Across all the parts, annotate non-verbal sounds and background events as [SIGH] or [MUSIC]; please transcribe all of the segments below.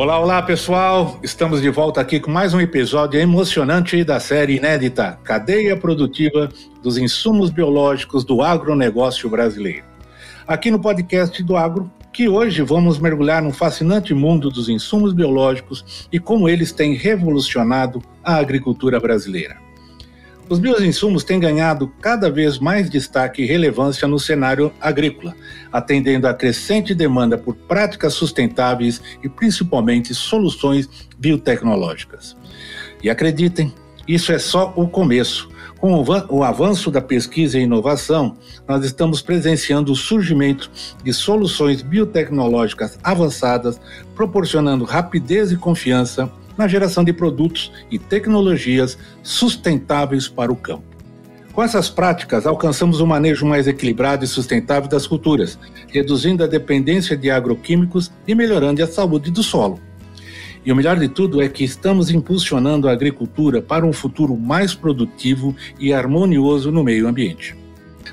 Olá, olá pessoal! Estamos de volta aqui com mais um episódio emocionante da série inédita Cadeia Produtiva dos Insumos Biológicos do Agronegócio Brasileiro. Aqui no podcast do Agro, que hoje vamos mergulhar no fascinante mundo dos insumos biológicos e como eles têm revolucionado a agricultura brasileira. Os bioinsumos têm ganhado cada vez mais destaque e relevância no cenário agrícola, atendendo à crescente demanda por práticas sustentáveis e principalmente soluções biotecnológicas. E acreditem, isso é só o começo. Com o avanço da pesquisa e inovação, nós estamos presenciando o surgimento de soluções biotecnológicas avançadas, proporcionando rapidez e confiança na geração de produtos e tecnologias sustentáveis para o campo. Com essas práticas, alcançamos um manejo mais equilibrado e sustentável das culturas, reduzindo a dependência de agroquímicos e melhorando a saúde do solo. E o melhor de tudo é que estamos impulsionando a agricultura para um futuro mais produtivo e harmonioso no meio ambiente.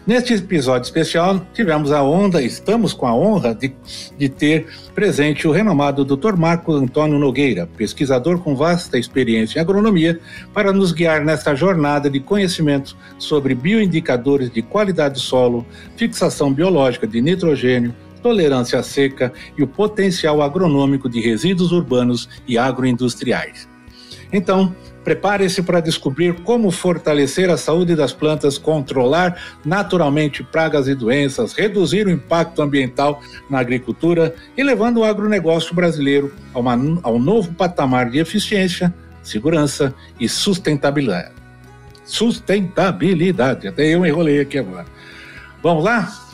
Neste episódio especial, tivemos a honra, estamos com a honra de, de ter presente o renomado Dr. Marco Antônio Nogueira, pesquisador com vasta experiência em agronomia, para nos guiar nesta jornada de conhecimento sobre bioindicadores de qualidade do solo, fixação biológica de nitrogênio, tolerância à seca e o potencial agronômico de resíduos urbanos e agroindustriais. Então, Prepare-se para descobrir como fortalecer a saúde das plantas, controlar naturalmente pragas e doenças, reduzir o impacto ambiental na agricultura e levando o agronegócio brasileiro a, uma, a um novo patamar de eficiência, segurança e sustentabilidade. Sustentabilidade. Até eu enrolei aqui agora. Vamos lá?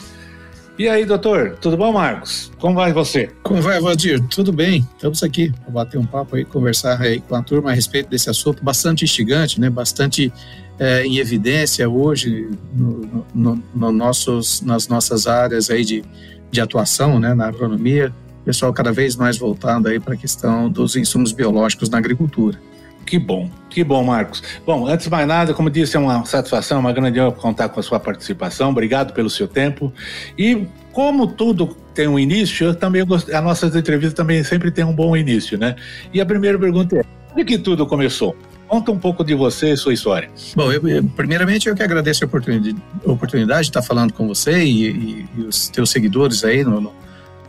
E aí, doutor, tudo bom, Marcos? Como vai você? Como vai, Valdir? Tudo bem. Estamos aqui para bater um papo aí, conversar aí com a turma a respeito desse assunto bastante instigante, né? Bastante é, em evidência hoje no, no, no, nossos, nas nossas áreas aí de, de atuação, né? Na agronomia, pessoal cada vez mais voltando aí para a questão dos insumos biológicos na agricultura. Que bom, que bom, Marcos. Bom, antes de mais nada, como disse, é uma satisfação, uma grande honra contar com a sua participação. Obrigado pelo seu tempo. E como tudo tem um início, eu também gost... as nossas entrevistas também sempre tem um bom início, né? E a primeira pergunta é: como que tudo começou? Conta um pouco de você e sua história. Bom, eu, primeiramente eu que agradeço a oportunidade, a oportunidade de estar falando com você e, e, e os teus seguidores aí no, no,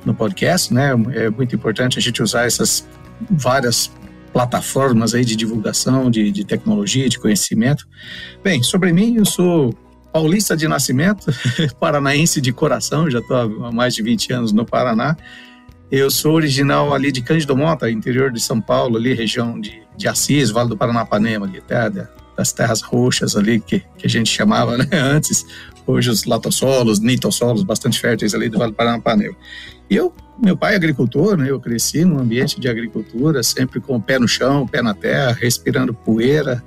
no podcast, né? É muito importante a gente usar essas várias plataformas aí de divulgação de, de tecnologia, de conhecimento. Bem, sobre mim, eu sou paulista de nascimento, [LAUGHS] paranaense de coração, já estou há mais de 20 anos no Paraná. Eu sou original ali de Cândido Mota, interior de São Paulo, ali região de, de Assis, Vale do Paranapanema, ali, até das terras roxas ali, que, que a gente chamava [LAUGHS] né, antes, hoje os latossolos, nitossolos, bastante férteis ali do Vale do Paranapanema. E eu meu pai é agricultor, né? Eu cresci num ambiente de agricultura, sempre com o pé no chão, pé na terra, respirando poeira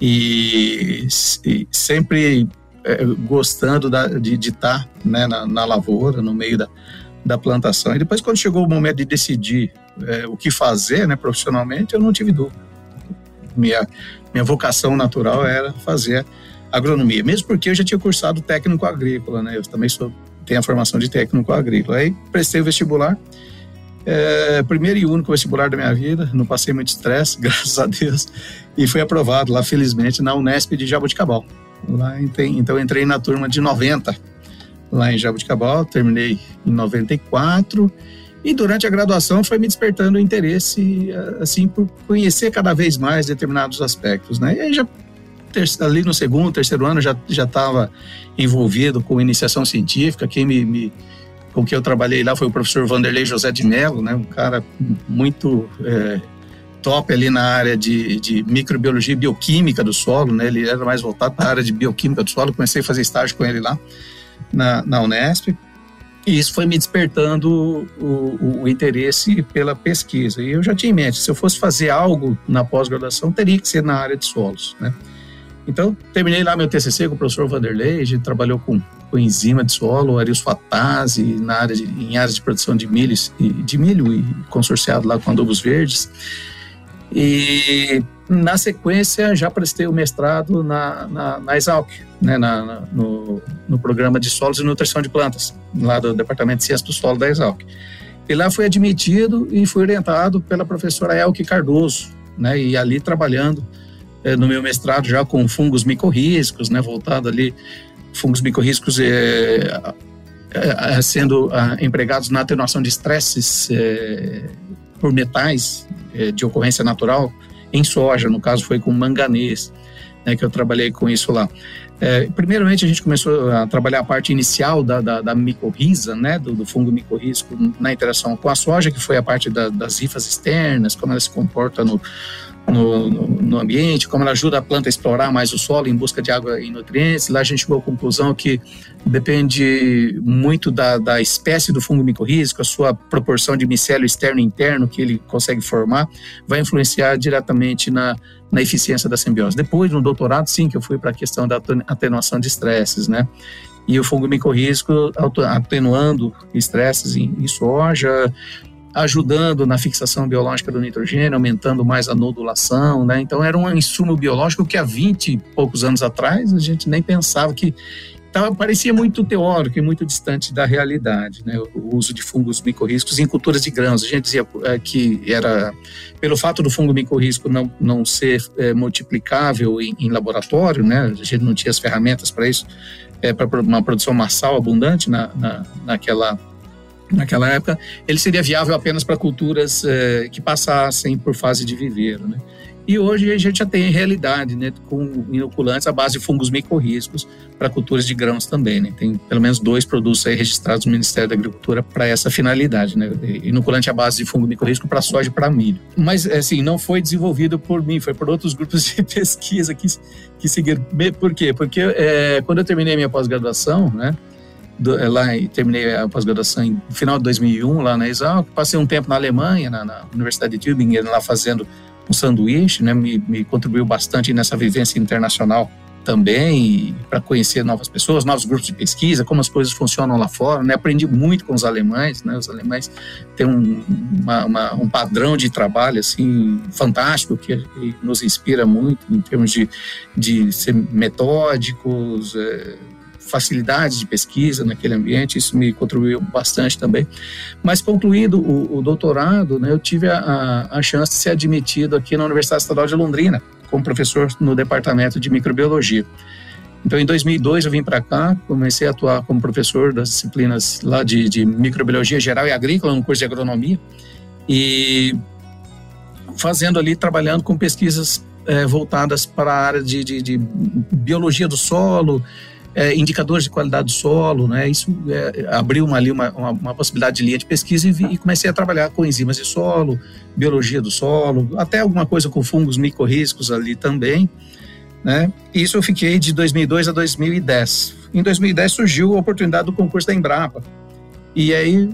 e, e sempre é, gostando da, de estar né, na, na, lavoura, no meio da, da plantação. E depois, quando chegou o momento de decidir é, o que fazer né, profissionalmente, eu não tive dúvida. Minha, minha vocação natural era fazer agronomia, mesmo porque eu já tinha cursado técnico agrícola, né? Eu também sou tenho a formação de técnico agrícola. Aí prestei o vestibular, é, primeiro e único vestibular da minha vida, não passei muito estresse, [LAUGHS] graças a Deus, e fui aprovado lá, felizmente, na Unesp de Jaboticabal. Lá, então, entrei na turma de 90, lá em Jaboticabal, terminei em 94, e durante a graduação foi me despertando o interesse, assim, por conhecer cada vez mais determinados aspectos, né? E aí já ali no segundo, terceiro ano já estava envolvido com iniciação científica. Quem me, me, com quem eu trabalhei lá foi o professor Vanderlei José de Mello, né? Um cara muito é, top ali na área de, de microbiologia e bioquímica do solo, né? Ele era mais voltado para a área de bioquímica do solo. Comecei a fazer estágio com ele lá na, na Unesp. E isso foi me despertando o, o, o, interesse pela pesquisa. E eu já tinha em mente, se eu fosse fazer algo na pós-graduação, teria que ser na área de solos, né? Então, terminei lá meu TCC com o professor Vanderlei, a gente trabalhou com, com enzima de solo, arisfatase, na área de, em áreas de produção de milho, de milho e consorciado lá com adubos verdes. E na sequência já prestei o mestrado na, na, na Exalc, né, na, na, no, no programa de solos e nutrição de plantas, lá do Departamento de Ciência do Solo da Exalc. E lá fui admitido e fui orientado pela professora Elke Cardoso, né, e ali trabalhando no meu mestrado já com fungos micorrízicos, né, voltado ali, fungos micorrízicos é, é, sendo ah, empregados na atenuação de estresses por metais de ocorrência natural, em soja, no caso foi com manganês, né, que eu trabalhei com isso lá. É, primeiramente, a gente começou a trabalhar a parte inicial da, da, da micorriza, né, do, do, fungo micorrízico na interação com a soja, que foi a parte da, das rifas externas, como ela se comporta no, no, no, ambiente, como ela ajuda a planta a explorar mais o solo em busca de água e nutrientes. Lá a gente chegou à conclusão que depende muito da, da espécie do fungo micorrízico, a sua proporção de micélio externo e interno que ele consegue formar, vai influenciar diretamente na, na eficiência da simbiose. Depois, no doutorado, sim, que eu fui para a questão da atenuação de estresses, né? E o fungo micorrízico atenuando estresses em, em soja, ajudando na fixação biológica do nitrogênio, aumentando mais a nodulação, né? Então era um insumo biológico que há 20 e poucos anos atrás a gente nem pensava que tava, parecia muito teórico e muito distante da realidade, né? O uso de fungos micorrízicos em culturas de grãos. A gente dizia é, que era pelo fato do fungo micorrízico não, não ser é, multiplicável em, em, laboratório, né? A gente não tinha as ferramentas para isso, é, para uma produção massal abundante na, na, naquela naquela época, ele seria viável apenas para culturas eh, que passassem por fase de viveiro, né? E hoje a gente já tem realidade, né, com inoculantes à base de fungos micorrízicos para culturas de grãos também, né? Tem pelo menos dois produtos aí registrados no Ministério da Agricultura para essa finalidade, né? Inoculante à base de fungo micorrízico para soja e para milho. Mas, assim, não foi desenvolvido por mim, foi por outros grupos de [LAUGHS] pesquisa que, que seguiram. Por quê? Porque é, quando eu terminei minha pós-graduação, né, do, é, lá terminei a pós-graduação em final de 2001 lá na Exalc, passei um tempo na Alemanha, na, na Universidade de Tübingen, lá fazendo um sanduíche, né, me, me contribuiu bastante nessa vivência internacional também para conhecer novas pessoas, novos grupos de pesquisa, como as coisas funcionam lá fora. Né? Aprendi muito com os alemães. Né? Os alemães têm um, uma, uma, um padrão de trabalho assim fantástico que, que, nos inspira muito em termos de, de ser metódicos. É, facilidades de pesquisa naquele ambiente, isso me contribuiu bastante também. Mas concluído o, o doutorado, né, eu tive a, a, chance de ser admitido aqui na Universidade Estadual de Londrina, como professor no departamento de microbiologia. Então, em 2002, eu vim para cá, comecei a atuar como professor das disciplinas lá de, de microbiologia geral e agrícola, no curso de agronomia, e fazendo ali, trabalhando com pesquisas é, voltadas para a área de, de, de biologia do solo, é, indicadores de qualidade do solo, né? Isso é, abriu uma, ali uma, uma, uma, possibilidade de linha de pesquisa e, vi, e, comecei a trabalhar com enzimas de solo, biologia do solo, até alguma coisa com fungos micorrízicos ali também, né? Isso eu fiquei de 2002 a 2010. Em 2010 surgiu a oportunidade do concurso da Embrapa. E aí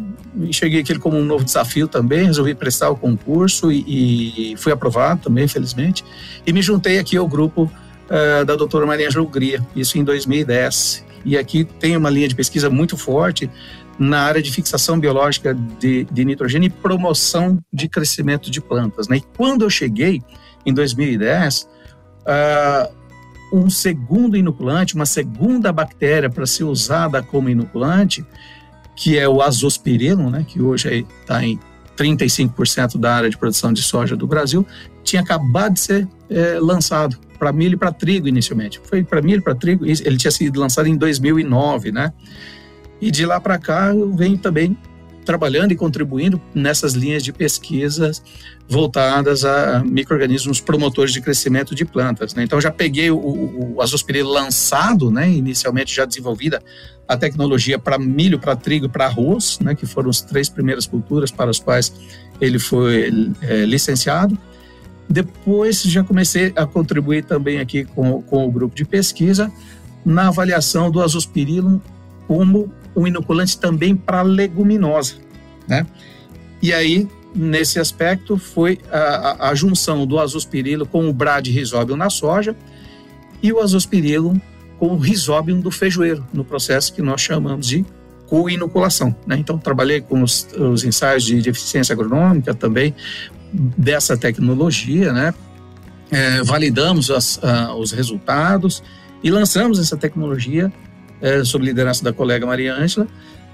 cheguei aqui como um novo desafio também, resolvi prestar o concurso e, e fui aprovado também, felizmente. E me juntei aqui ao grupo uh, da doutora Maria Angela Ugria, isso em 2010. E aqui tem uma linha de pesquisa muito forte na área de fixação biológica de, de nitrogênio e promoção de crescimento de plantas. Né? E quando eu cheguei, em 2010, uh, ah, um segundo inoculante, uma segunda bactéria para ser usada como inoculante, que é o azospirilo, né, que hoje está em 35% da área de produção de soja do Brasil, tinha acabado de ser é, lançado para milho e para trigo inicialmente. Foi para milho e para trigo, ele tinha sido lançado em 2009, né? E de lá para cá eu venho também trabalhando e contribuindo nessas linhas de pesquisas voltadas a microrganismos promotores de crescimento de plantas. Né? Então já peguei o, o, azospirilo lançado, né? inicialmente já desenvolvida a tecnologia para milho, para trigo para arroz, né? que foram as três primeiras culturas para as quais ele foi é, licenciado. Depois já comecei a contribuir também aqui com, com o grupo de pesquisa na avaliação do azospirillum como um inoculante também para leguminosa, né? E aí, nesse aspecto, foi a, a, a junção do azospirilo com o brad rhizóbio na soja e o azospirillum com o rhizobium do feijoeiro, no processo que nós chamamos de co-inoculação. Né? Então, trabalhei com os, os ensaios de, de, eficiência agronômica também dessa tecnologia, né? É, validamos as, os resultados e lançamos essa tecnologia é, sob liderança da colega Maria Ângela,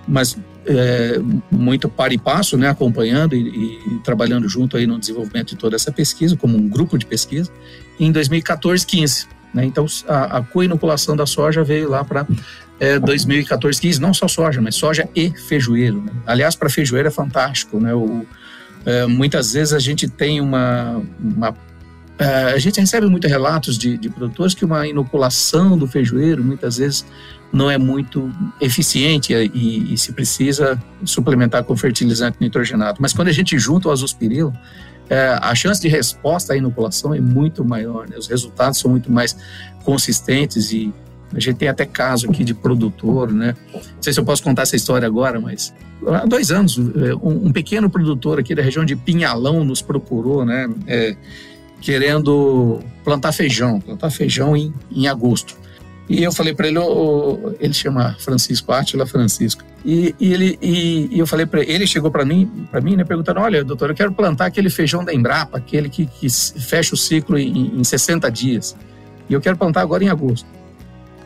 mas é, muito par e passo, né, acompanhando e, e, trabalhando junto aí no desenvolvimento de toda essa pesquisa, como um grupo de pesquisa, em 2014, 15. Né? Então, a, a co-inoculação da soja veio lá para é, 2014, 15, não só soja, mas soja e feijoeiro. Né? Aliás, para feijoeiro é fantástico, né? O, é, muitas vezes a gente tem uma, uma é, a gente recebe muitos relatos de, de produtores que uma inoculação do feijoeiro muitas vezes não é muito eficiente e, e, se precisa suplementar com fertilizante nitrogenado. Mas quando a gente junta o azospirilo, é, a chance de resposta à inoculação é muito maior, né? os resultados são muito mais consistentes e a gente tem até caso aqui de produtor, né? Não sei se eu posso contar essa história agora, mas há dois anos, é, um, pequeno produtor aqui da região de Pinhalão nos procurou, né? É, querendo plantar feijão, plantar feijão em, em agosto. E eu falei para ele, oh, ele chama Francisco Átila Francisco. E, e ele e, e, eu falei para ele, ele chegou para mim, para mim, né, perguntando: "Olha, doutor, eu quero plantar aquele feijão da Embrapa, aquele que, que fecha o ciclo em, em 60 dias. E eu quero plantar agora em agosto".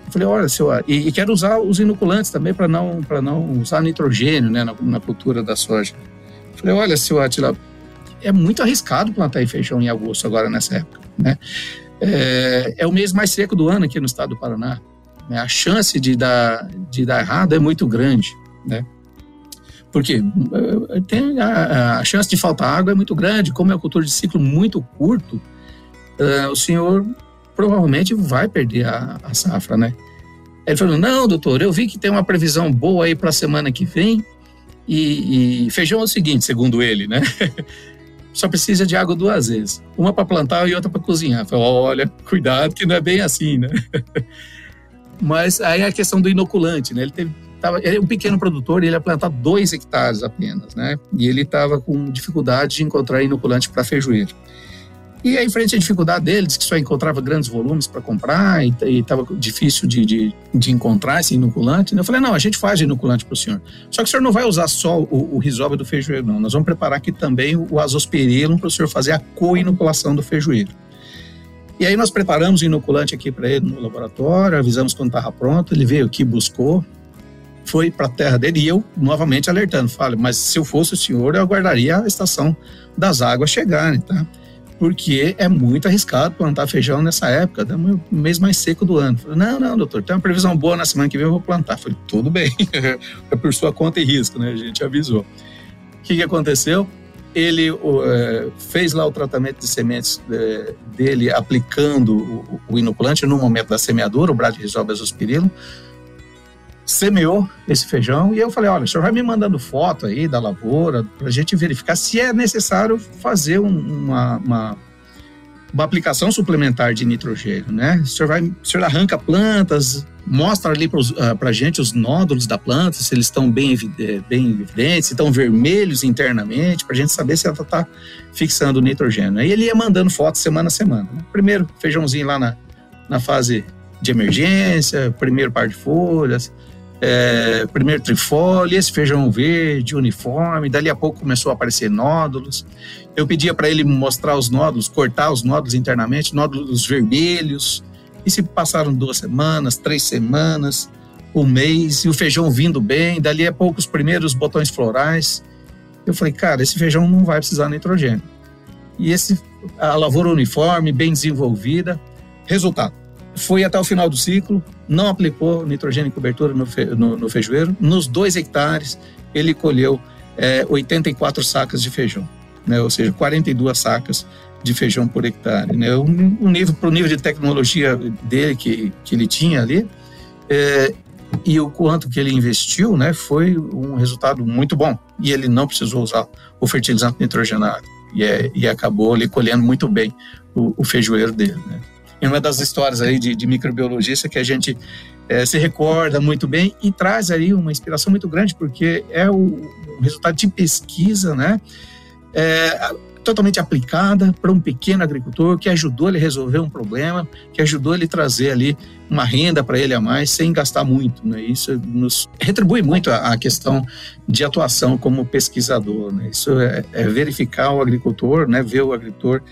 Eu falei: "Olha, senhor, e, e quero usar os inoculantes também para não não usar nitrogênio, né, na, na cultura da soja". Eu falei: "Olha, senhor Átila, é muito arriscado plantar feijão em agosto agora nessa época, né? É, é, o mês mais seco do ano aqui no estado do Paraná. Né? A chance de dar, de dar errado é muito grande, né? Porque eh, tem a, a, chance de faltar água é muito grande. Como é uma cultura de ciclo muito curto, uh, o senhor provavelmente vai perder a, a safra, né? Ele falou: Não, doutor, eu vi que tem uma previsão boa aí para a semana que vem. E, e, feijão é o seguinte, segundo ele, né? [LAUGHS] só precisa de água duas vezes. Uma para plantar e outra para cozinhar. Falei, olha, cuidado que não é bem assim, né? [LAUGHS] Mas aí a questão do inoculante, né? Ele teve tava, ele é um pequeno produtor ele ia plantar dois hectares apenas, né? E ele estava com dificuldade de encontrar inoculante para feijoeiro. E aí, frente à dificuldade deles, que só encontrava grandes volumes para comprar e estava difícil de, de, de, encontrar esse inoculante, né? eu falei, não, a gente faz inoculante para o senhor. Só que o senhor não vai usar só o, o do feijoeiro, não. Nós vamos preparar aqui também o azospirillum para o senhor fazer a co-inoculação do feijoeiro. E aí nós preparamos o inoculante aqui para ele no laboratório, avisamos quando estava pronto, ele veio aqui, buscou, foi para a terra dele e eu novamente alertando, falei, mas se eu fosse o senhor, eu aguardaria a estação das águas chegarem, tá? Porque é muito arriscado plantar feijão nessa época, é o mês mais seco do ano. Falei, não, não, doutor, tem uma previsão boa na semana que vem, eu vou plantar. Falei, tudo bem, é [LAUGHS] por sua conta e risco, né? A gente avisou. O que, que aconteceu? Ele é, fez lá o tratamento de sementes é, dele aplicando o, o, inoculante no momento da semeadura, o Bradyrhizobia azospirillum, semeou esse feijão e eu falei, olha, o senhor vai me mandando foto aí da lavoura para a gente verificar se é necessário fazer um, uma, uma, uma, aplicação suplementar de nitrogênio, né? O senhor, vai, o senhor arranca plantas, mostra ali para uh, a gente os nódulos da planta, se eles estão bem, eh, bem evidentes, se estão vermelhos internamente, para a gente saber se ela está fixando o nitrogênio. Aí ele ia mandando fotos semana a semana. Né? Primeiro feijãozinho lá na, na fase de emergência, primeiro par de folhas, é, primeiro trifólio, esse feijão verde, uniforme, dali a pouco começou a aparecer nódulos. Eu pedia para ele mostrar os nódulos, cortar os nódulos internamente, nódulos vermelhos. E se passaram duas semanas, três semanas, um mês, e o feijão vindo bem, dali a pouco os primeiros botões florais. Eu falei, cara, esse feijão não vai precisar de nitrogênio. E esse, a lavoura uniforme, bem desenvolvida. Resultado, foi até o final do ciclo, não aplicou nitrogênio e cobertura no, fe, no, no feijoeiro. Nos dois hectares, ele colheu é, 84 sacas de feijão, né? ou seja, 42 sacas de feijão por hectare. Né? Nível, para o nível de tecnologia dele que, que ele tinha ali, é, e o quanto que ele investiu, né, foi um resultado muito bom. E ele não precisou usar o fertilizante nitrogenado. E, é, e acabou ali colhendo muito bem o, o feijoeiro dele. Né? É uma das histórias aí de, de microbiologista que a gente é, se recorda muito bem e traz aí uma inspiração muito grande, porque é o, o resultado de pesquisa, né? É, totalmente aplicada para um pequeno agricultor que ajudou ele a resolver um problema, que ajudou ele a trazer ali uma renda para ele a mais sem gastar muito. Né? Isso nos retribui muito a, a questão de atuação como pesquisador. Né? Isso é, é, verificar o agricultor, né? ver o agricultor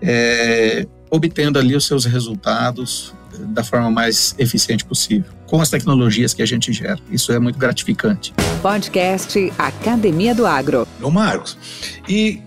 é, obtendo ali os seus resultados da forma mais eficiente possível, com as tecnologias que a gente gera. Isso é muito gratificante. Podcast Academia do Agro. Ô Marcos, e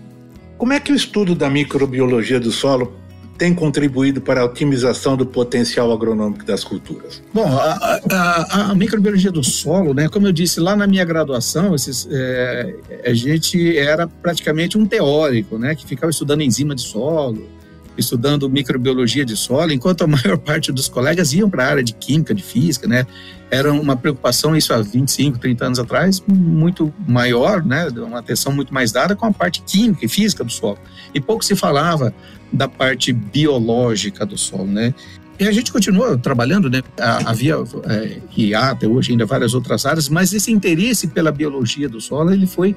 como é que o estudo da microbiologia do solo tem contribuído para a otimização do potencial agronômico das culturas? Bom, a, a, a microbiologia do solo, né, como eu disse lá na minha graduação, esses, é, a gente era praticamente um teórico, né, que ficava estudando enzima de solo, estudando microbiologia de solo, enquanto a [LAUGHS] maior parte dos colegas iam para a área de química, de física, né? Era uma preocupação, isso há 25, 30 anos atrás, muito maior, né? Uma atenção muito mais dada com a parte química e física do solo. E pouco se falava da parte biológica do solo, né? E a gente continua trabalhando, né? Havia, é, e há até hoje ainda várias outras áreas, mas esse interesse pela biologia do solo, ele foi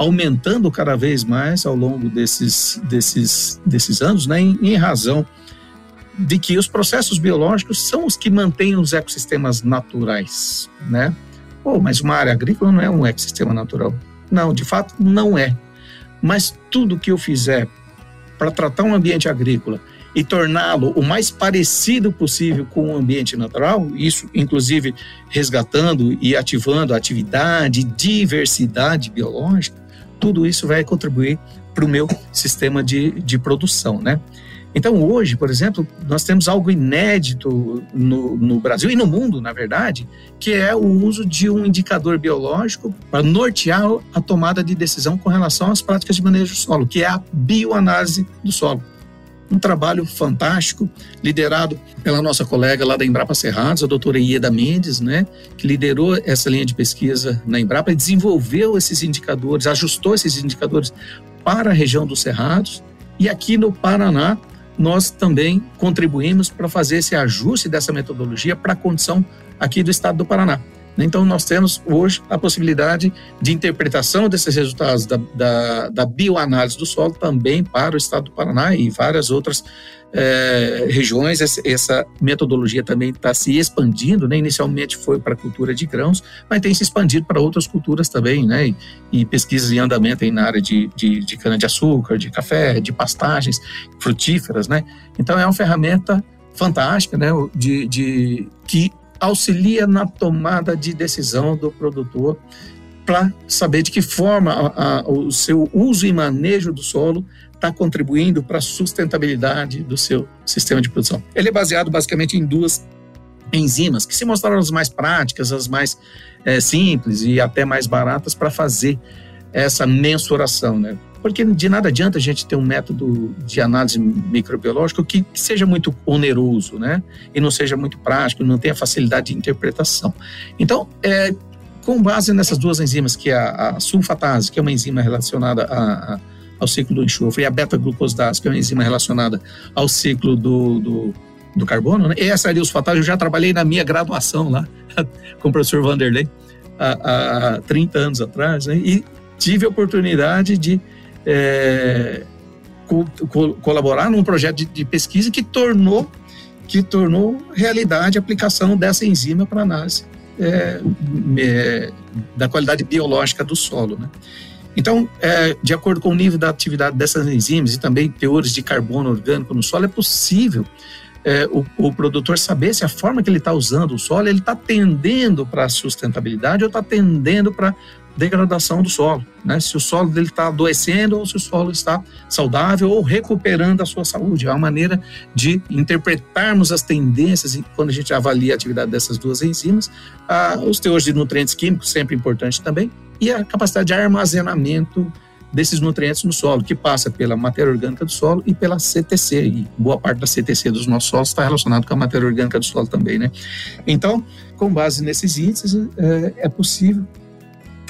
aumentando cada vez mais ao longo desses, desses, desses anos, né, em, em razão de que os processos biológicos são os que mantêm os ecossistemas naturais, né? Pô, mas uma área agrícola não é um ecossistema natural. Não, de fato não é. Mas tudo que eu fizer para tratar um ambiente agrícola e torná-lo o mais parecido possível com o ambiente natural, isso inclusive resgatando e ativando a atividade, diversidade biológica, tudo isso vai contribuir para o meu sistema de, de produção, né? Então, hoje, por exemplo, nós temos algo inédito no, no, Brasil e no mundo, na verdade, que é o uso de um indicador biológico para nortear a tomada de decisão com relação às práticas de manejo do solo, que é a bioanálise do solo um trabalho fantástico, liderado pela nossa colega lá da Embrapa Cerrados, a doutora Ieda Mendes, né, que liderou essa linha de pesquisa na Embrapa e desenvolveu esses indicadores, ajustou esses indicadores para a região dos Cerrados. E aqui no Paraná, nós também contribuímos para fazer esse ajuste dessa metodologia para a condição aqui do estado do Paraná. Então, nós temos hoje a possibilidade de interpretação desses resultados da, da, da bioanálise do solo também para o estado do Paraná e várias outras é, regiões. Essa, essa, metodologia também está se expandindo, né? inicialmente foi para a cultura de grãos, mas tem se expandido para outras culturas também, né? e, e pesquisas em andamento aí na área de, de, de cana-de-açúcar, de café, de pastagens frutíferas. Né? Então, é uma ferramenta fantástica, né, de, de que auxilia na tomada de decisão do produtor para saber de que forma a, a, o seu uso e manejo do solo está contribuindo para a sustentabilidade do seu sistema de produção. Ele é baseado basicamente em duas enzimas que se mostraram as mais práticas, as mais é, simples e até mais baratas para fazer essa mensuração, né? Porque de nada adianta a gente ter um método de análise microbiológica que, seja muito oneroso, né? E não seja muito prático, não tenha facilidade de interpretação. Então, é, com base nessas duas enzimas, que é a, a sulfatase, que é uma enzima relacionada a, a, ao ciclo do enxofre, e a beta-glucosidase, que é uma enzima relacionada ao ciclo do, do, do carbono, né? E essa os eu já trabalhei na minha graduação lá, [LAUGHS] com o professor Vanderlei, há, há 30 anos atrás, né? E tive a oportunidade de é, co co colaborar num projeto de, de, pesquisa que tornou que tornou realidade a aplicação dessa enzima para análise é, é, da qualidade biológica do solo, né? Então, é, de acordo com o nível da atividade dessas enzimas e também teores de carbono orgânico no solo, é possível é, o, o, produtor saber se a forma que ele está usando o solo, ele está tendendo para a sustentabilidade ou está tendendo para degradação do solo, né? Se o solo dele está adoecendo ou se o solo está saudável ou recuperando a sua saúde. É uma maneira de interpretarmos as tendências quando a gente avalia a atividade dessas duas enzimas, ah, os teores de nutrientes químicos sempre importante também e a capacidade de armazenamento desses nutrientes no solo, que passa pela matéria orgânica do solo e pela CTC. E boa parte da CTC dos nossos solos está relacionado com a matéria orgânica do solo também, né? Então, com base nesses índices, é, é possível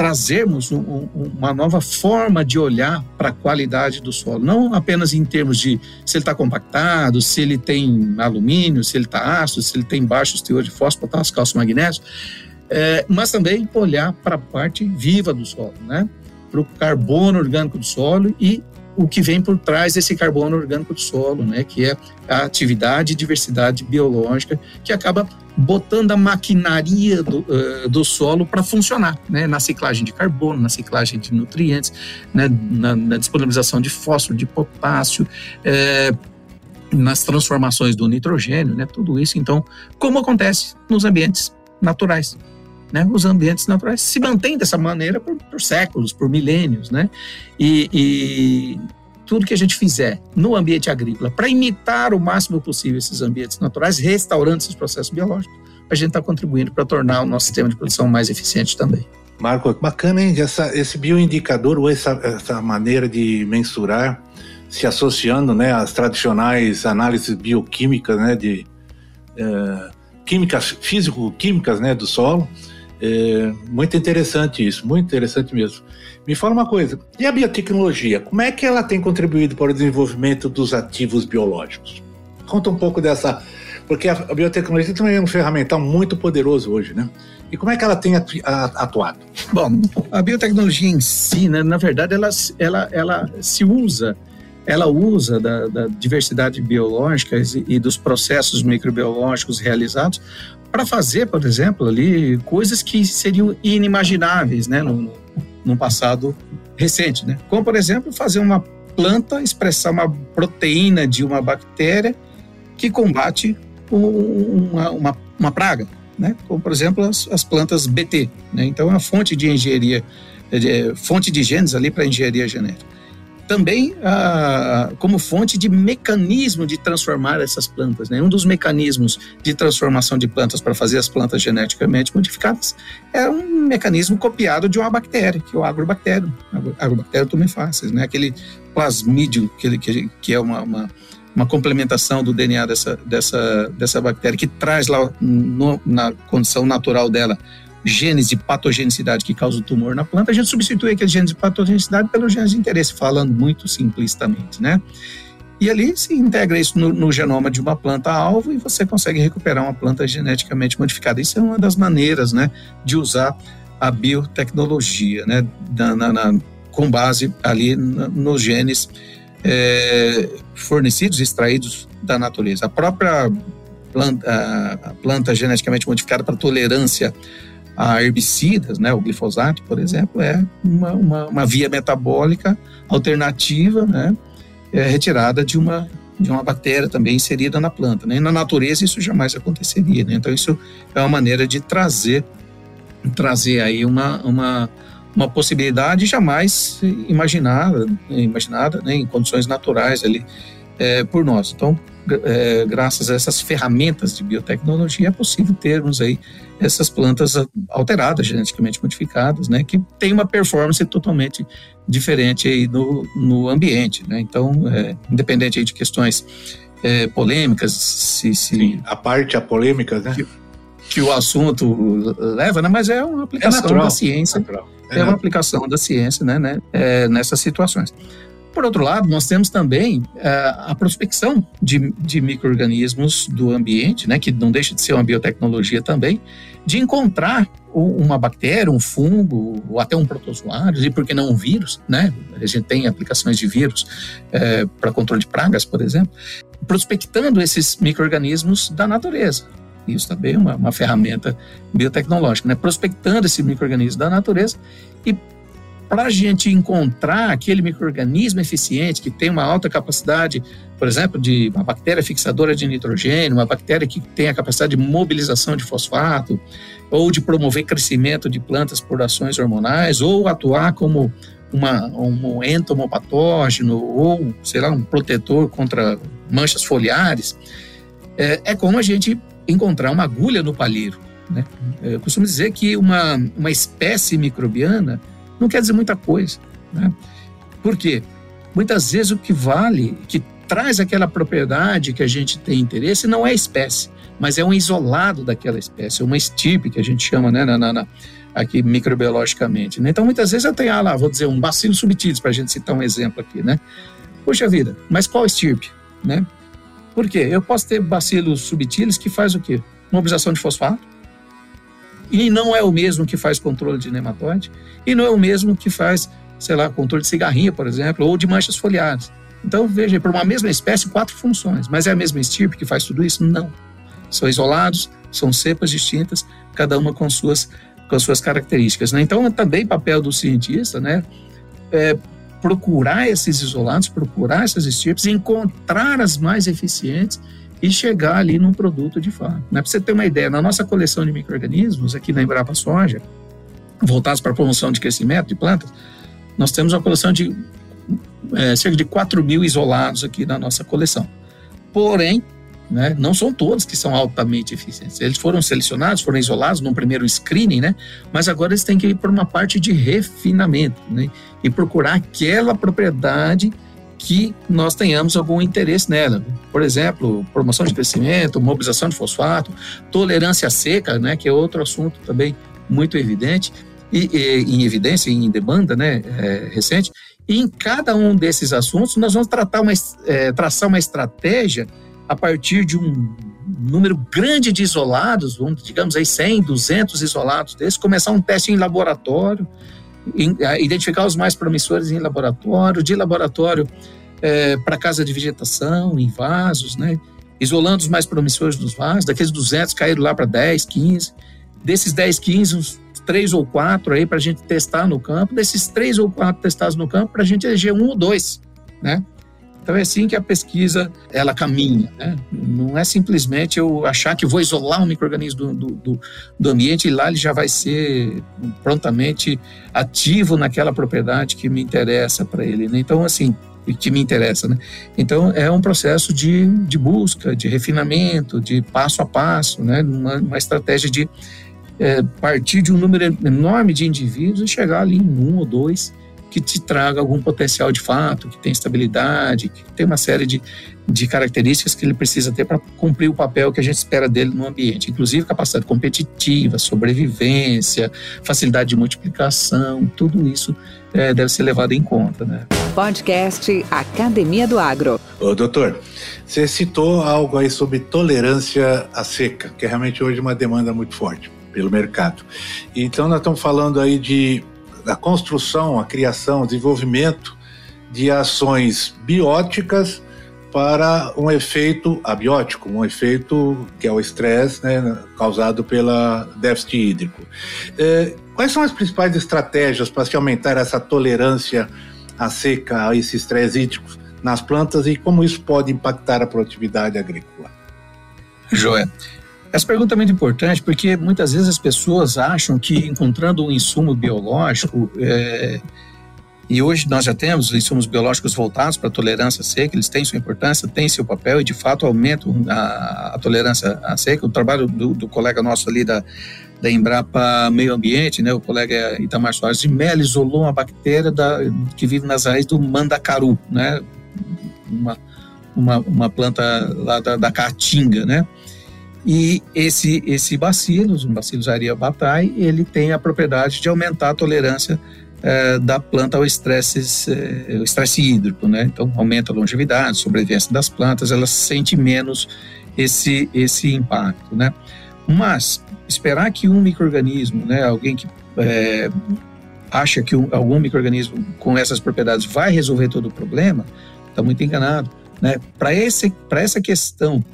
trazermos um, uma nova forma de olhar para a qualidade do solo, não apenas em termos de se ele está compactado, se ele tem alumínio, se ele está ácido, se ele tem baixos teores de fósforo, potássio, cálcio, magnésio, é, mas também olhar para a parte viva do solo, né? Para o carbono orgânico do solo e o que vem por trás desse carbono orgânico do solo, né, que é a atividade e diversidade biológica que acaba botando a maquinaria do, uh, do solo para funcionar, né, na ciclagem de carbono, na ciclagem de nutrientes, né, na, na disponibilização de fósforo, de potássio, é, nas transformações do nitrogênio, né, tudo isso, então, como acontece nos ambientes naturais. Né, os ambientes naturais se mantêm dessa maneira por, por séculos, por milênios, né? E, e, tudo que a gente fizer no ambiente agrícola para imitar o máximo possível esses ambientes naturais, restaurando esses processos biológicos, a gente está contribuindo para tornar o nosso sistema de produção mais eficiente também. Marco, bacana, hein? Essa, esse bioindicador ou essa, essa maneira de mensurar se associando né, às tradicionais análises bioquímicas, né, de é, químicas, físico-químicas né, do solo. É, muito interessante isso, muito interessante mesmo. Me fala uma coisa, e a biotecnologia, como é que ela tem contribuído para o desenvolvimento dos ativos biológicos? Conta um pouco dessa, porque a, biotecnologia também é um ferramental muito poderoso hoje, né? E como é que ela tem atuado? Bom, a biotecnologia em si, né, na verdade, ela, ela, ela se usa ela usa da, da diversidade biológica e, dos processos microbiológicos realizados para fazer, por exemplo, ali coisas que seriam inimagináveis, né, no, no passado recente, né? Como por exemplo fazer uma planta expressar uma proteína de uma bactéria que combate uma, uma, uma praga, né? Como por exemplo as, as plantas BT, né? Então é uma fonte de engenharia, de, fonte de genes ali para engenharia genética também ah, como fonte de mecanismo de transformar essas plantas. Né? Um dos mecanismos de transformação de plantas para fazer as plantas geneticamente modificadas é um mecanismo copiado de uma bactéria, que é o agrobactério. Agrobactério tumefaces, né? aquele plasmídio que, que, que é uma, uma, uma, complementação do DNA dessa, dessa, dessa bactéria, que traz lá no, na condição natural dela genes de patogenicidade que causam tumor na planta, a gente substitui aqueles genes de patogenicidade pelos genes de interesse, falando muito simplistamente, né? E ali se integra isso no, no genoma de uma planta-alvo e você consegue recuperar uma planta geneticamente modificada. Isso é uma das maneiras, né, de usar a biotecnologia, né, na, na, na com base ali nos genes é, fornecidos, extraídos da natureza. A própria planta, a planta geneticamente modificada para tolerância a herbicidas, né, o glifosato, por exemplo, é uma, uma, uma via metabólica alternativa, né, é retirada de uma de uma bactéria também inserida na planta. Né? E na natureza isso jamais aconteceria. Né? Então isso é uma maneira de trazer trazer aí uma, uma, uma possibilidade jamais imaginada, imaginada né, em condições naturais ali é, por nós. Então, é, graças a essas ferramentas de biotecnologia, é possível termos aí essas plantas alteradas, geneticamente modificadas, né, que tem uma performance totalmente diferente aí no, no ambiente, né? Então, é, independente aí de questões é, polêmicas, se, se Sim, a parte a polêmica, né? Que, que, o assunto leva, né? Mas é uma aplicação é natural, da ciência, é, é uma aplicação da ciência, né, né é, nessas situações. Por outro lado, nós temos também uh, a prospecção de, de micro-organismos do ambiente, né, que não deixa de ser uma biotecnologia também, de encontrar uma bactéria, um fungo, ou até um protozoário, e por que não um vírus, né? A gente tem aplicações de vírus uh, para controle de pragas, por exemplo, prospectando esses micro-organismos da natureza. Isso também é uma, uma ferramenta biotecnológica, né? Prospectando esse microorganismo da natureza e para a gente encontrar aquele microorganismo eficiente que tem uma alta capacidade, por exemplo, de uma bactéria fixadora de nitrogênio, uma bactéria que tem a capacidade de mobilização de fosfato, ou de promover crescimento de plantas por ações hormonais, ou atuar como uma, um entomopatógeno, ou, sei lá, um protetor contra manchas foliares, é, é como a gente encontrar uma agulha no palheiro. Né? Eu costumo dizer que uma, uma espécie microbiana não quer dizer muita coisa. Né? Por quê? Muitas vezes o que vale, que traz aquela propriedade que a gente tem interesse, não é a espécie, mas é um isolado daquela espécie, uma estirpe que a gente chama, né, na, na, aqui microbiologicamente. Né? Então, muitas vezes eu tenho, ah lá, vou dizer, um bacilo subtilis, para a gente citar um exemplo aqui, né? Puxa vida, mas qual estirpe, né? Por quê? Eu posso ter bacilos subtilis que faz o quê? Mobilização de fosfato, e não é o mesmo que faz controle de nematóide, e não é o mesmo que faz sei lá, controle de cigarrinha, por exemplo, ou de manchas foliares. Então, veja, para uma mesma espécie, quatro funções. Mas é a mesma estirpe que faz tudo isso? Não. São isolados, são cepas distintas, cada uma com suas, com suas características. Né? Então, é também papel do cientista, né? É procurar esses isolados, procurar essas estirpes, encontrar as mais eficientes e chegar ali num produto de fato. Né? Para você ter uma ideia, na nossa coleção de micro-organismos, aqui na Embrapa Soja, voltados para a promoção de crescimento de plantas, nós temos uma coleção de é, cerca de 4 mil isolados aqui na nossa coleção. Porém, né, não são todos que são altamente eficientes. Eles foram selecionados, foram isolados num primeiro screening, né, mas agora eles têm que ir para uma parte de refinamento né, e procurar aquela propriedade que nós tenhamos algum interesse nela. Por exemplo, promoção de crescimento, mobilização de fosfato, tolerância seca, né, que é outro assunto também muito evidente e, e em evidência, em demanda né, é, recente. E em cada um desses assuntos, nós vamos tratar uma, é, traçar uma estratégia a partir de um número grande de isolados, digamos aí 100, 200 isolados desses, começar um teste em laboratório, identificar os mais promissores em laboratório, de laboratório é, para casa de vegetação, em vasos, né? isolando os mais promissores dos vasos, daqueles 200 caíram lá para 10, 15, desses 10, 15, uns três ou quatro aí para a gente testar no campo, desses três ou quatro testados no campo, para a gente eleger um ou dois, né? Então é assim que a pesquisa ela caminha, né? Não é simplesmente eu achar que vou isolar um microorganismo do, do, do ambiente e lá ele já vai ser prontamente ativo naquela propriedade que me interessa para ele, né? Então assim que me interessa, né? Então é um processo de, de busca, de refinamento, de passo a passo, né? Uma, uma estratégia de é, partir de um número enorme de indivíduos e chegar ali em um ou dois que te traga algum potencial de fato, que tem estabilidade, que tem uma série de, de características que ele precisa ter para cumprir o papel que a gente espera dele no ambiente, inclusive capacidade competitiva, sobrevivência, facilidade de multiplicação, tudo isso é, deve ser levado em conta. Né? Podcast Academia do Agro. Ô, doutor, você citou algo aí sobre tolerância à seca, que é realmente hoje uma demanda muito forte pelo mercado. Então nós estamos falando aí de da construção, a criação, o desenvolvimento de ações bióticas para um efeito abiótico, um efeito que é o estresse né, causado pela déficit hídrico. É, quais são as principais estratégias para se aumentar essa tolerância à seca, a esse estresse hídrico nas plantas e como isso pode impactar a produtividade agrícola? Joia. Essa pergunta é muito importante porque muitas vezes as pessoas acham que encontrando um insumo biológico, é, e hoje nós já temos insumos biológicos voltados para a tolerância seca, eles têm sua importância, têm seu papel e de fato aumentam a, a tolerância à seca. O trabalho do, do, colega nosso ali da, da Embrapa Meio Ambiente, né, o colega Itamar Soares de Mello, isolou uma bactéria da, que vive nas raízes do mandacaru, né, uma, uma, uma planta lá da, da caatinga, né, e esse, esse bacilos, um bacilos aryabhatai, ele tem a propriedade de aumentar a tolerância é, da planta ao estresse, o estresse hídrico, né? Então, aumenta a longevidade, sobrevivência das plantas, elas sentem menos esse, esse impacto, né? Mas, esperar que um microorganismo, né, alguém que é, acha que um, algum microorganismo com essas propriedades vai resolver todo o problema, está muito enganado, né? Para essa questão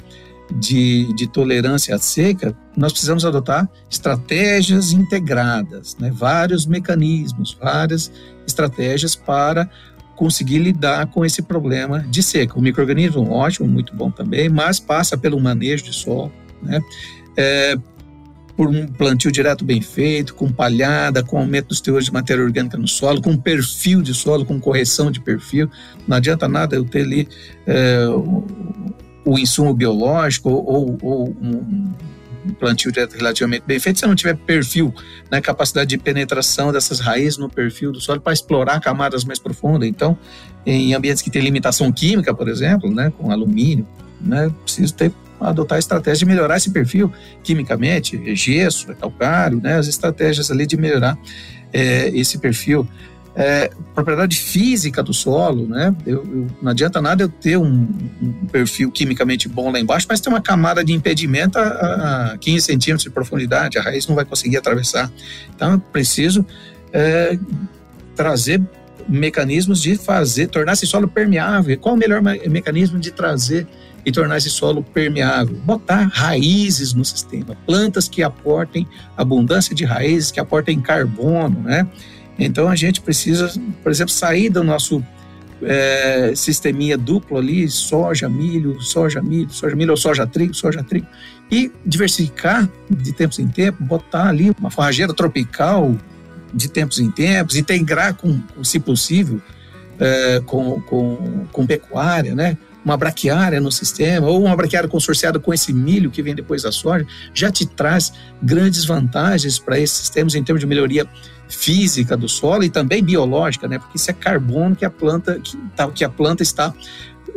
de, de tolerância à seca, nós precisamos adotar estratégias integradas, né? vários mecanismos, várias estratégias para conseguir lidar com esse problema de seca. O microorganismo, ótimo, muito bom também, mas passa pelo manejo de solo, né? É, por um plantio direto bem feito, com palhada, com aumento dos teores de matéria orgânica no solo, com perfil de solo, com correção de perfil. Não adianta nada eu ter ali é, o insumo biológico ou, ou um, plantio relativamente bem feito, se não tiver perfil, né, capacidade de penetração dessas raízes no perfil do solo para explorar camadas mais profundas. Então, em ambientes que têm limitação química, por exemplo, né, com alumínio, né, preciso ter adotar a estratégia de melhorar esse perfil quimicamente, gesso, calcário, né, as estratégias ali de melhorar é, esse perfil é, propriedade física do solo, né? Eu, eu, não adianta nada eu ter um, um, perfil quimicamente bom lá embaixo, mas ter uma camada de impedimento a, a 15 centímetros de profundidade, a raiz não vai conseguir atravessar. Então, eu preciso é, trazer mecanismos de fazer, tornar esse solo permeável. Qual o melhor mecanismo de trazer e tornar esse solo permeável? Botar raízes no sistema, plantas que aportem abundância de raízes, que aportem carbono, né? Então a gente precisa, por exemplo, sair do nosso é, sisteminha duplo ali, soja, milho, soja, milho, soja, milho, ou soja, trigo, soja, trigo, e diversificar de tempos em tempos, botar ali uma forrageira tropical de tempos em tempos, integrar com, se possível, é, com, com, com pecuária, né? uma braquiária no sistema, ou uma braquiária consorciada com esse milho que vem depois da soja, já te traz grandes vantagens para esses sistemas em termos de melhoria física do solo e também biológica, né? Porque isso é carbono que a planta que, tá, que a planta está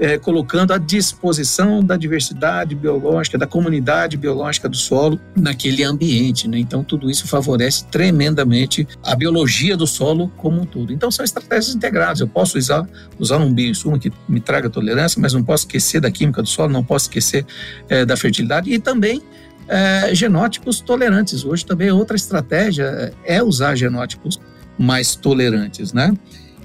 é, colocando à disposição da diversidade biológica, da comunidade biológica do solo naquele ambiente. Né? Então, tudo isso favorece tremendamente a biologia do solo como um todo. Então, são estratégias integradas. Eu posso usar, usar um bioinsumo que me traga tolerância, mas não posso esquecer da química do solo, não posso esquecer é, da fertilidade e também é, genótipos tolerantes. Hoje também outra estratégia é usar genótipos mais tolerantes, né?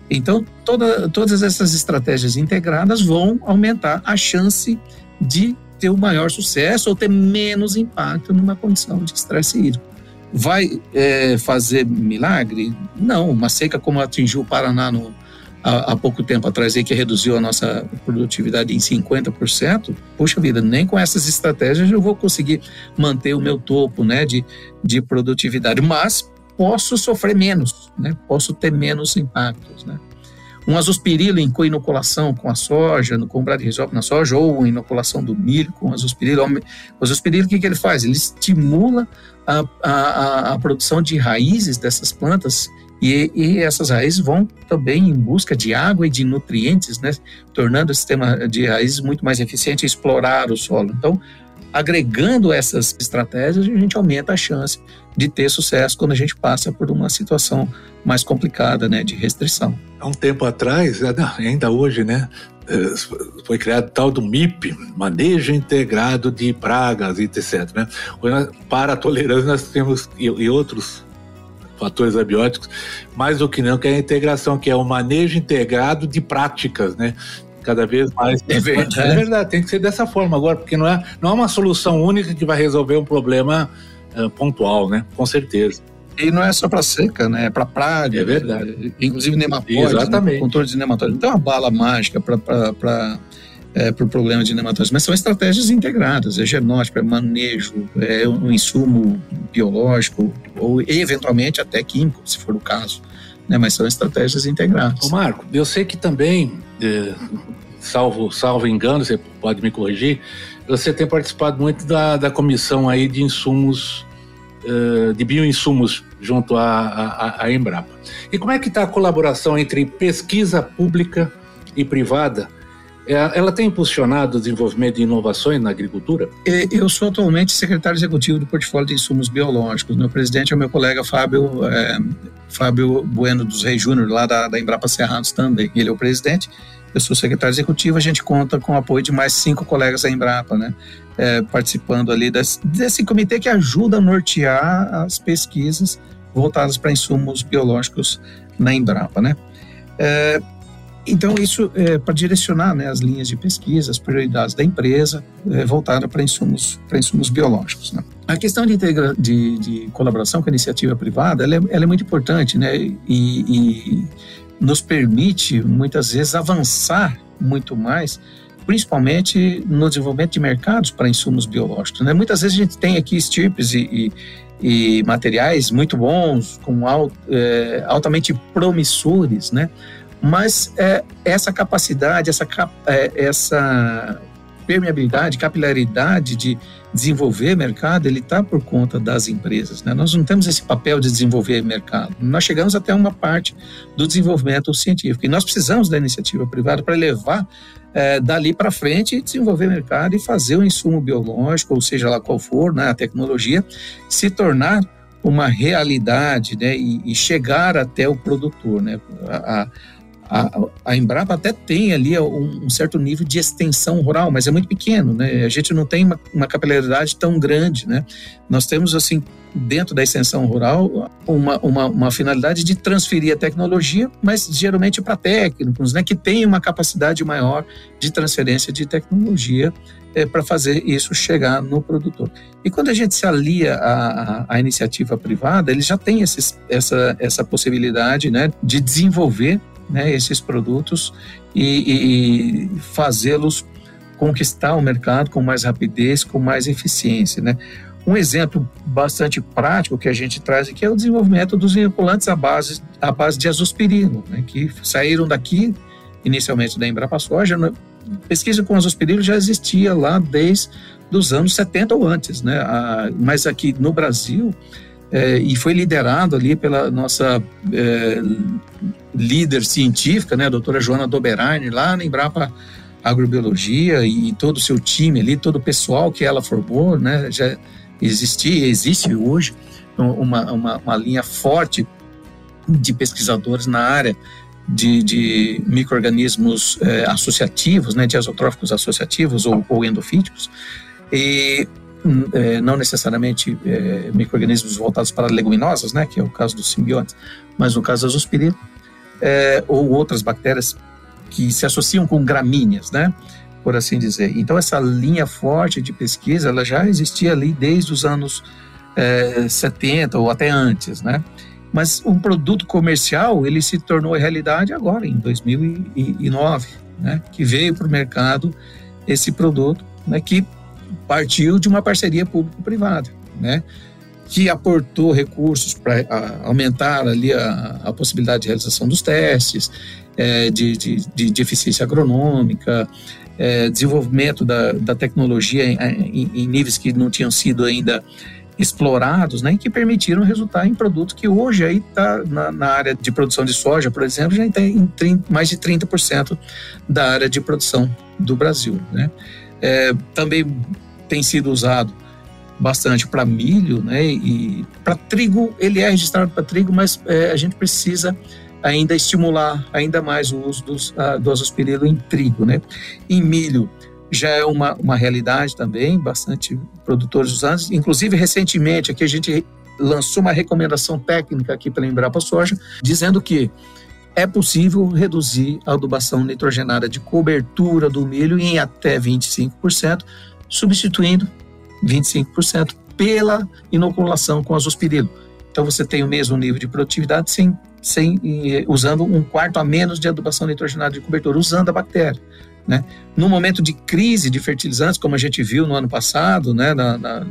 Então, toda, todas essas estratégias integradas vão aumentar a chance de ter um maior sucesso ou ter menos impacto numa condição de estresse hídrico. Vai é, fazer milagre? Não. Uma seca como atingiu o Paraná no, há, há, pouco tempo atrás, aí, que reduziu a nossa produtividade em 50%, puxa vida, nem com essas estratégias eu vou conseguir manter o meu topo né, de, de produtividade. Mas posso sofrer menos, né? posso ter menos impactos. Né? Um azospirilo em coinoculação com a soja, com o bradirizópio na soja, ou inoculação do milho com azospirilo. O azospirilo, o que, que ele faz? Ele estimula a, a, a produção de raízes dessas plantas e, e, essas raízes vão também em busca de água e de nutrientes, né? tornando o sistema de raízes muito mais eficiente e explorar o solo. Então, agregando essas estratégias, a gente aumenta a chance de ter sucesso quando a gente passa por uma situação mais complicada, né, de restrição. Há um tempo atrás, é, ainda hoje, né, é, foi criado tal do MIP, Manejo Integrado de Pragas, etc. Né? Para a tolerância nós temos e outros fatores abióticos, mais do que não, que é a integração, que é o manejo integrado de práticas, né? cada vez mais. É verdade. É verdade, tem que ser dessa forma agora, porque não é, não é uma solução única que vai resolver um problema uh, pontual, né? Com certeza. E não é só para seca, né? É para praga. É verdade. Inclusive nematóides. Né? Exatamente. Né? Controle de nematóides. Então, é uma bala mágica para é, para o problema de nematóides, mas são estratégias integradas, é genótipo, é manejo, é um insumo biológico ou eventualmente até químico, se for o caso né? mas são estratégias integradas. Ô Marco, eu sei que também, é, salvo, salvo engano, você pode me corrigir, você tem participado muito da, da comissão aí de insumos, é, de bioinsumos junto à, Embrapa. E como é que está a colaboração entre pesquisa pública e privada ela tem impulsionado o desenvolvimento de inovações na agricultura? Eu sou atualmente secretário executivo do portfólio de insumos biológicos. Meu presidente é o meu colega Fábio, é, Fábio Bueno dos Reis Júnior, lá da, da Embrapa Cerrados também. Ele é o presidente, eu sou secretário executivo, a gente conta com o apoio de mais cinco colegas da Embrapa, né? É, participando ali desse, desse comitê que ajuda a nortear as pesquisas voltadas para insumos biológicos na Embrapa, né? É, então, isso é para direcionar né, as linhas de pesquisa, as prioridades da empresa, é, voltada para insumos, insumos biológicos. Né? A questão de, integra, de, de, colaboração com a iniciativa privada ela é, ela é muito importante né, e, e nos permite, muitas vezes, avançar muito mais principalmente no desenvolvimento de mercados para insumos biológicos. Né? Muitas vezes a gente tem aqui estirpes e, e, e materiais muito bons, com alt, é, altamente promissores, né? Mas é, essa capacidade, essa, é, essa permeabilidade, capilaridade de desenvolver mercado, ele está por conta das empresas. Né? Nós não temos esse papel de desenvolver mercado. Nós chegamos até uma parte do desenvolvimento científico e nós precisamos da iniciativa privada para levar é, dali para frente desenvolver mercado e fazer o insumo biológico, ou seja lá qual for, né, a tecnologia, se tornar uma realidade né, e, e chegar até o produtor. Né? A, a, a, a Embrapa até tem ali um, um, certo nível de extensão rural, mas é muito pequeno, né? A gente não tem uma, uma capilaridade tão grande, né? Nós temos, assim, dentro da extensão rural, uma, uma, uma finalidade de transferir a tecnologia, mas geralmente para técnicos, né, que têm uma capacidade maior de transferência de tecnologia é, para fazer isso chegar no produtor. E quando a gente se alia à, à iniciativa privada, ele já tem esses, essa, essa possibilidade né, de desenvolver né, esses produtos e, e fazê-los conquistar o mercado com mais rapidez, com mais eficiência, né? Um exemplo bastante prático que a gente traz aqui é o desenvolvimento dos inoculantes à base, à base de azospirino, né, que saíram daqui, inicialmente da Embrapa Soja. Né, pesquisa com azospirino já existia lá desde os anos 70 ou antes, né, a, mas aqui no Brasil, é, e foi liderado ali pela nossa é, líder científica, né, a doutora Joana Doberani, lá na Embrapa Agrobiologia e todo o seu time ali, todo o pessoal que ela formou, né, já existia, existe hoje uma, uma, uma linha forte de pesquisadores na área de, de micro-organismos é, associativos, né, de azotróficos associativos ou, ou endofíticos, e é, não necessariamente é, micro-organismos voltados para leguminosas, né, que é o caso dos simbiontes, mas no caso das aspirina, é, ou outras bactérias que se associam com gramíneas, né? por assim dizer. Então essa linha forte de pesquisa ela já existia ali desde os anos é, 70 ou até antes, né? Mas um produto comercial ele se tornou realidade agora em 2009, né? Que veio para o mercado esse produto, né? Que partiu de uma parceria público-privada, né? Que aportou recursos para aumentar ali a, a possibilidade de realização dos testes, é, de, de, de, eficiência agronômica, é, desenvolvimento da, da tecnologia em, em, em, níveis que não tinham sido ainda explorados, né, que permitiram resultar em produtos que hoje aí está na, na, área de produção de soja, por exemplo, já tem em 30, mais de 30% da área de produção do Brasil, né. É, também tem sido usado bastante para milho, né, e para trigo ele é registrado para trigo, mas é, a gente precisa ainda estimular ainda mais o uso dos, uh, do azospirilo em trigo, né? Em milho já é uma, uma realidade também, bastante produtores usando, inclusive recentemente aqui a gente lançou uma recomendação técnica aqui para Embrapa Soja, dizendo que é possível reduzir a adubação nitrogenada de cobertura do milho em até 25%, substituindo 25% pela inoculação com azospirilo. Então você tem o mesmo nível de produtividade sem sem, usando um quarto a menos de adubação nitrogenada de cobertura, usando a bactéria. Né? No momento de crise de fertilizantes, como a gente viu no ano passado, né, na, na,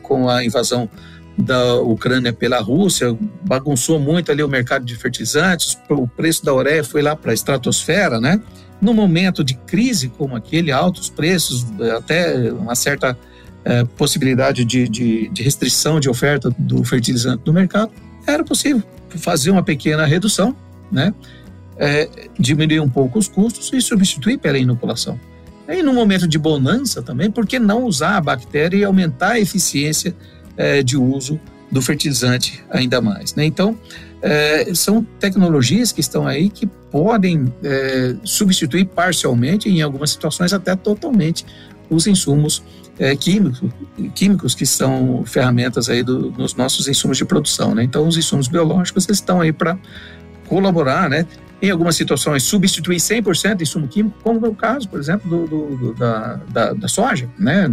com a invasão da Ucrânia pela Rússia, bagunçou muito ali o mercado de fertilizantes, o preço da ureia foi lá para a estratosfera, né? No momento de crise como aquele, altos preços, até uma certa é, possibilidade de, de, de restrição de oferta do fertilizante no mercado, era possível fazer uma pequena redução, né? É, diminuir um pouco os custos e substituir pela inoculação. E no momento de bonança também, por que não usar a bactéria e aumentar a eficiência é, de uso do fertilizante ainda mais? Né? Então, é, são tecnologias que estão aí que podem é, substituir parcialmente, em algumas situações até totalmente, os insumos é, químicos, químicos que são ferramentas aí do, dos nossos insumos de produção, né? Então, os insumos biológicos estão aí para colaborar, né? Em algumas situações, substituir 100% de insumo químico, como é o caso, por exemplo, do, do, do da, da, da, soja, né?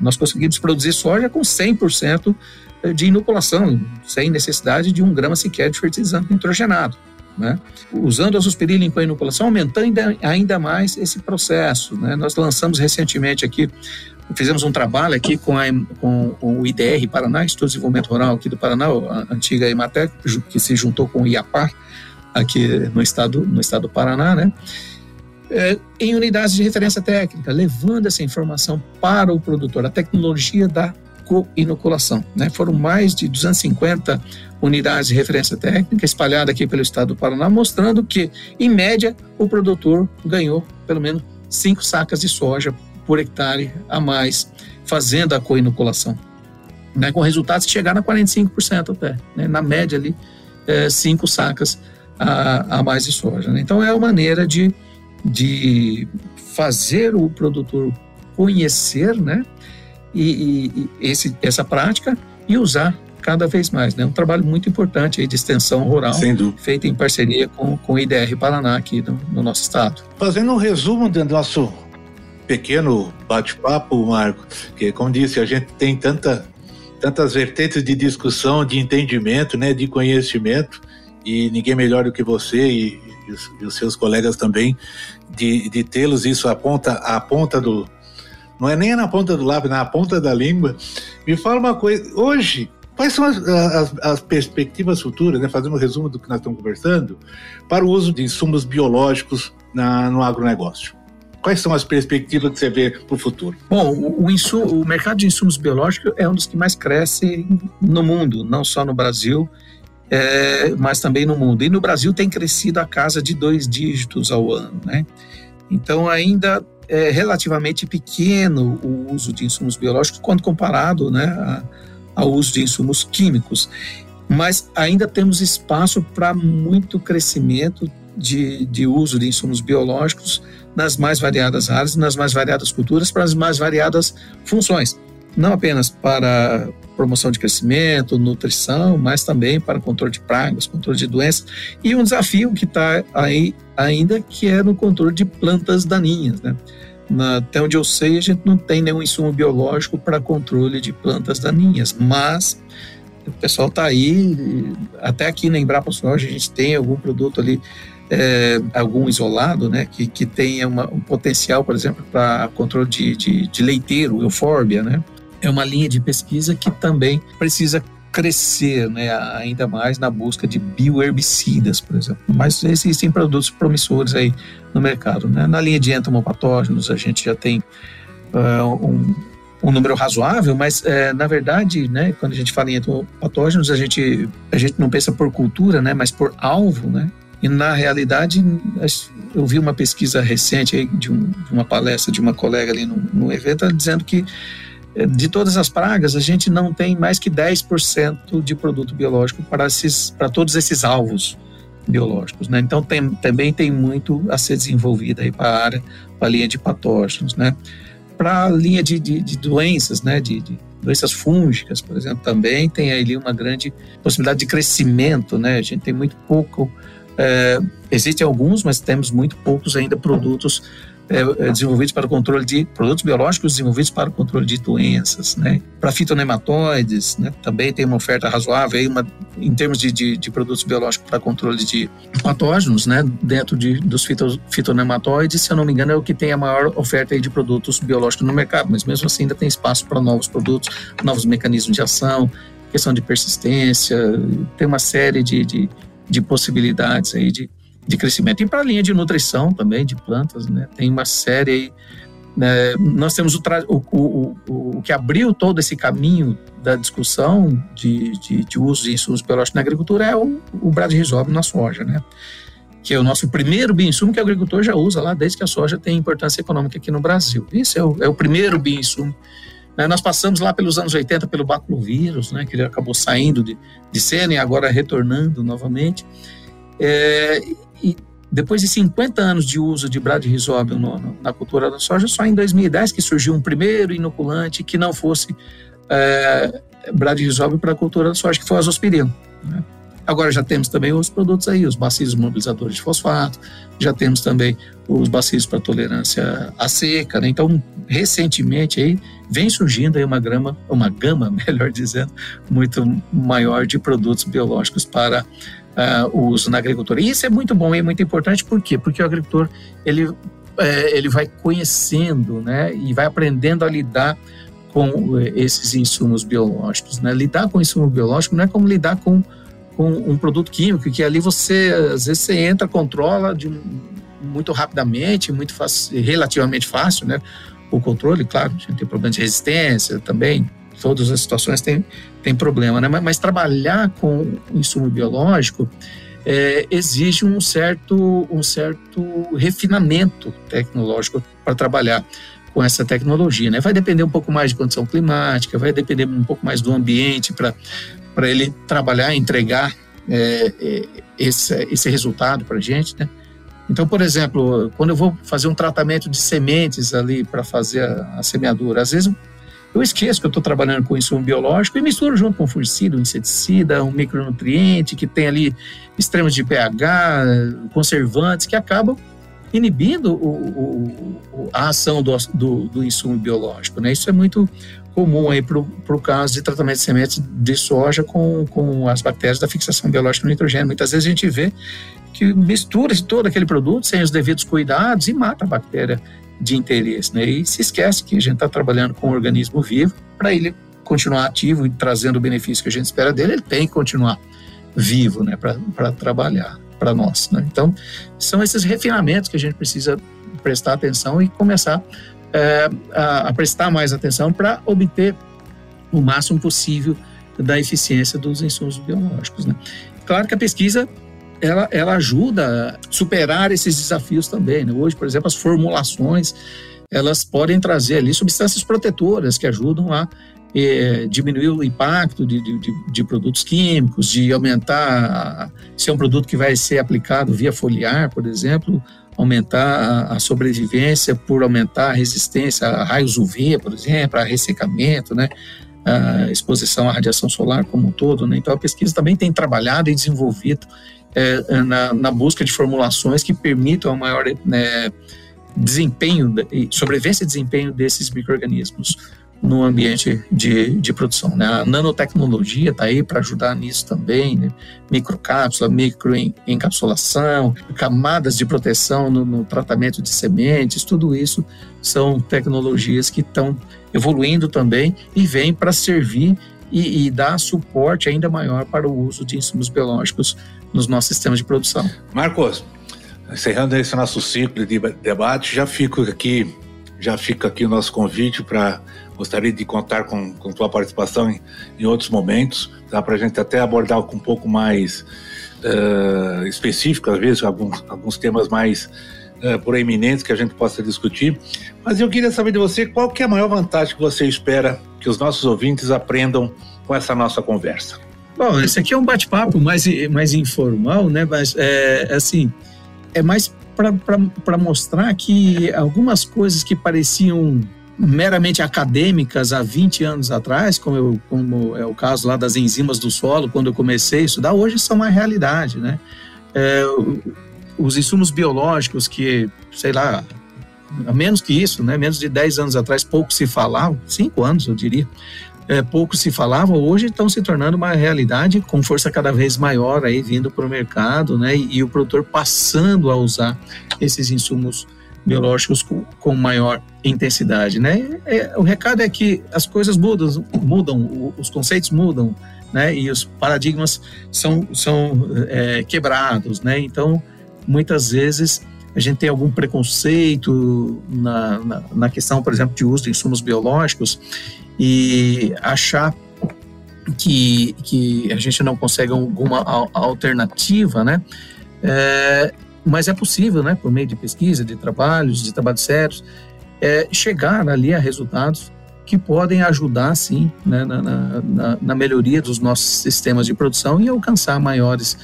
Nós conseguimos produzir soja com 100% de inoculação, sem necessidade de um grama sequer de fertilizante nitrogenado. Né? Usando a azospirina com a inoculação, aumentando ainda, ainda mais esse processo. Né? Nós lançamos recentemente aqui Fizemos um trabalho aqui com, a, com, o IDR Paraná, Instituto de Desenvolvimento Rural aqui do Paraná, a antiga Imatec, que se juntou com o IAPAR aqui no estado, no estado do Paraná, né? É, em unidades de referência técnica, levando essa informação para o produtor, a tecnologia da co-inoculação. Né? Foram mais de 250 unidades de referência técnica espalhadas aqui pelo estado do Paraná, mostrando que, em média, o produtor ganhou pelo menos cinco sacas de soja por hectare a mais fazendo a coinoculação, né, com resultados que chegaram a 45% até, né, na média ali, é, cinco sacas a, a, mais de soja. Né? Então é uma maneira de, de fazer o produtor conhecer né, e, e esse, essa prática e usar cada vez mais. É né? um trabalho muito importante aí de extensão rural, feito em parceria com, com o IDR Paraná aqui no, no nosso estado. Fazendo um resumo do nosso pequeno bate-papo, Marco, que como disse, a gente tem tanta, tantas vertentes de discussão, de entendimento, né, de conhecimento, e ninguém melhor do que você e, e, os, e os, seus colegas também, de, de tê-los isso à ponta, à ponta do. Não é nem na ponta do lápis, na ponta da língua. Me fala uma coisa, hoje, quais são as, as, as perspectivas futuras, né, fazendo um resumo do que nós estamos conversando, para o uso de insumos biológicos na, no agronegócio? Quais são as perspectivas que você vê para o futuro? Bom, o, insumo, o mercado de insumos biológicos é um dos que mais cresce no mundo, não só no Brasil, é, mas também no mundo. E no Brasil tem crescido a casa de dois dígitos ao ano, né? Então ainda é relativamente pequeno o uso de insumos biológicos quando comparado, né, ao uso de insumos químicos. Mas ainda temos espaço para muito crescimento de, de uso de insumos biológicos nas mais variadas áreas, nas mais variadas culturas, para as mais variadas funções. Não apenas para promoção de crescimento, nutrição, mas também para controle de pragas, controle de doenças. E um desafio que está aí ainda, que é no controle de plantas daninhas. Né? Na, até onde eu sei, a gente não tem nenhum insumo biológico para controle de plantas daninhas, mas o pessoal está aí, até aqui na Embrapa Soja a gente tem algum produto ali é, algum isolado, né, que, que tenha uma, um potencial, por exemplo, para controle de, de, de leiteiro, eufórbia, né, é uma linha de pesquisa que também precisa crescer né, ainda mais na busca de bioherbicidas, por exemplo. Mas existem produtos promissores aí no mercado. Né? Na linha de entomopatógenos, a gente já tem uh, um, um, número razoável, mas uh, na verdade, né, quando a gente fala em entomopatógenos, a gente, a gente não pensa por cultura, né, mas por alvo, né? E na realidade, eu vi uma pesquisa recente de, um, de, uma palestra de uma colega ali no, no evento dizendo que de todas as pragas, a gente não tem mais que 10% de produto biológico para, esses, para todos esses alvos biológicos. Né? Então, tem, também tem muito a ser desenvolvido aí para a área, para a linha de patógenos. Né? Para a linha de, de, de, doenças, né? de, de doenças fúngicas, por exemplo, também tem ali uma grande possibilidade de crescimento. Né? A gente tem muito pouco é, existem alguns, mas temos muito poucos ainda produtos é, é, desenvolvidos para o controle de produtos biológicos desenvolvidos para o controle de doenças, né? Para fitonematóides, né? Também tem uma oferta razoável aí, uma, em termos de, de, de, produtos biológicos para controle de patógenos, né? Dentro de, dos fito, fitonematóides, se eu não me engano, é o que tem a maior oferta aí de produtos biológicos no mercado, mas mesmo assim ainda tem espaço para novos produtos, novos mecanismos de ação, questão de persistência, tem uma série de, de de possibilidades aí de, de crescimento. E para a linha de nutrição também, de plantas, né? tem uma série aí. Né? Nós temos o, o, o, o, que abriu todo esse caminho da discussão de, de, de uso de insumos biológicos na agricultura é o, o Bradyrhizobio na soja, né? que é o nosso primeiro bioinsumo que o agricultor já usa lá desde que a soja tem importância econômica aqui no Brasil. Isso é o, é o primeiro bioinsumo né, nós passamos lá pelos anos 80 pelo baculovírus, né, que ele acabou saindo de, de cena e agora retornando novamente. É, depois de 50 anos de uso de bradyrhizóbio na cultura da soja, só em 2010 que surgiu um primeiro inoculante que não fosse é, bradyrhizóbio para a cultura da soja, que foi a azospirina. Né? Agora já temos também os produtos aí, os bacilos mobilizadores de fosfato, já temos também os bacilos para tolerância à seca, né? Então, recentemente aí vem surgindo aí uma grama, uma gama, [LAUGHS] melhor dizendo, muito maior de produtos biológicos para uh, o uso na agricultura. E isso é muito bom e é muito importante, por quê? Porque o agricultor, ele, é, ele vai conhecendo, né? E vai aprendendo a lidar com esses insumos biológicos, né? Lidar com insumo biológico não é como lidar com com um produto químico que ali você às vezes você entra, controla de muito rapidamente, muito fácil, relativamente fácil, né? O controle, claro, a gente tem problema de resistência também, todas as situações têm, tem problema, né? Mas, mas trabalhar com insumo biológico é, exige um certo, um certo refinamento tecnológico para trabalhar com essa tecnologia, né? Vai depender um pouco mais de condição climática, vai depender um pouco mais do ambiente para para ele trabalhar, entregar é, é, esse, esse resultado para a gente, né? Então, por exemplo, quando eu vou fazer um tratamento de sementes ali para fazer a, a, semeadura, às vezes eu esqueço que eu estou trabalhando com insumo biológico e misturo junto com fungicida, um inseticida, um micronutriente que tem ali extremos de pH, conservantes que acabam inibindo o, o, a ação do, do, do, insumo biológico. Né? Isso é muito comum para o caso de tratamento de sementes de soja com, com as bactérias da fixação biológica no nitrogênio. Muitas vezes a gente vê que mistura todo aquele produto sem os devidos cuidados e mata a bactéria de interesse. Né? E se esquece que a gente está trabalhando com um organismo vivo para ele continuar ativo e trazendo o benefício que a gente espera dele, ele tem que continuar vivo né, para trabalhar para nós. Né? Então, são esses refinamentos que a gente precisa prestar atenção e começar é, a, a, prestar mais atenção para obter o máximo possível da eficiência dos insumos biológicos. Né? Claro que a pesquisa ela, ela ajuda a superar esses desafios também. Né? Hoje, por exemplo, as formulações elas podem trazer ali substâncias protetoras que ajudam a é, diminuir o impacto de, de, de, produtos químicos, de aumentar, se é um produto que vai ser aplicado via foliar, por exemplo, aumentar a, sobrevivência por aumentar a resistência a raios UV, por exemplo, a ressecamento, né? a exposição à radiação solar como um todo. Né? Então, a pesquisa também tem trabalhado e desenvolvido é, na, na, busca de formulações que permitam a maior né, desempenho, sobrevivência e desempenho desses micro-organismos no ambiente de, de produção. Né? A nanotecnologia está aí para ajudar nisso também, né? microcápsula, microencapsulação, camadas de proteção no, no, tratamento de sementes, tudo isso são tecnologias que estão evoluindo também e vêm para servir e, e dar suporte ainda maior para o uso de insumos biológicos nos nossos sistemas de produção. Marcos, encerrando esse nosso ciclo de debate, já fico aqui, já fica aqui o nosso convite para Gostaria de contar com, com tua participação em, em outros momentos, tá? para a gente até abordar um pouco mais uh, específico, às vezes, alguns, alguns temas mais uh, proeminentes que a gente possa discutir. Mas eu queria saber de você qual que é a maior vantagem que você espera que os nossos ouvintes aprendam com essa nossa conversa. Bom, esse aqui é um bate-papo mais, mais informal, né? Mas, é, assim, é mais para mostrar que algumas coisas que pareciam meramente acadêmicas há 20 anos atrás, como, eu, como, é o caso lá das enzimas do solo, quando eu comecei a estudar, hoje são uma realidade, né? É, os insumos biológicos que, sei lá, menos que isso, né? Menos de 10 anos atrás pouco se falava, 5 anos eu diria, é, pouco se falava, hoje estão se tornando uma realidade com força cada vez maior aí vindo para o mercado, né? E, e, o produtor passando a usar esses insumos biológicos com, com maior intensidade, né? É, o recado é que as coisas mudam, mudam, os conceitos mudam, né? E os paradigmas são, são é, quebrados, né? Então, muitas vezes a gente tem algum preconceito na, na, na questão, por exemplo, de uso de insumos biológicos e achar que, que a gente não consegue alguma alternativa, né? É, mas é possível, né, por meio de pesquisa, de trabalhos, de trabalhos sérios, é, chegar ali a resultados que podem ajudar, sim, né, na, na, na, melhoria dos nossos sistemas de produção e alcançar maiores,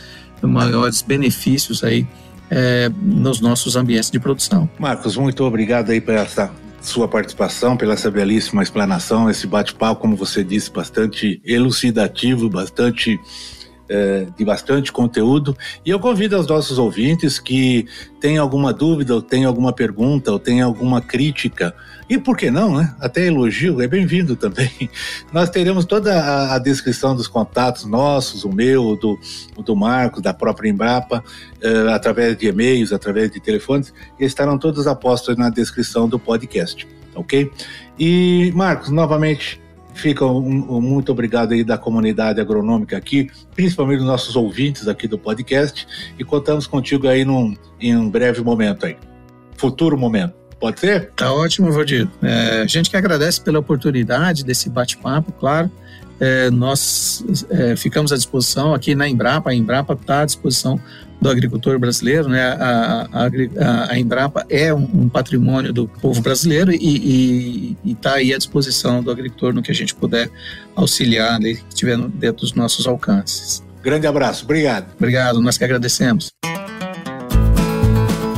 maiores benefícios aí é, nos nossos ambientes de produção. Marcos, muito obrigado aí por essa sua participação, pela essa belíssima explanação, esse bate-papo, como você disse, bastante elucidativo, bastante é, de bastante conteúdo. E eu convido os nossos ouvintes que têm alguma dúvida, ou têm alguma pergunta, ou têm alguma crítica, e por que não, né? Até elogio é bem-vindo também. [LAUGHS] Nós teremos toda a, a, descrição dos contatos nossos, o meu, do, do Marcos, da própria Embrapa, é, através de e-mails, através de telefones, e estarão todos apostos na descrição do podcast, ok? E, Marcos, novamente, Fica um, um, muito obrigado aí da comunidade agronômica aqui, principalmente dos nossos ouvintes aqui do podcast, e contamos contigo aí num, em um breve momento aí, futuro momento. Pode ser? Tá ótimo, Valdir. É, a gente que agradece pela oportunidade desse bate-papo, claro. É, nós é, ficamos à disposição aqui na Embrapa, a Embrapa está à disposição do agricultor brasileiro, né? A, a, a Embrapa é um, um, patrimônio do povo brasileiro e está aí à disposição do agricultor no que a gente puder auxiliar, né, que estiver dentro dos nossos alcances. Grande abraço, obrigado. Obrigado, nós que agradecemos.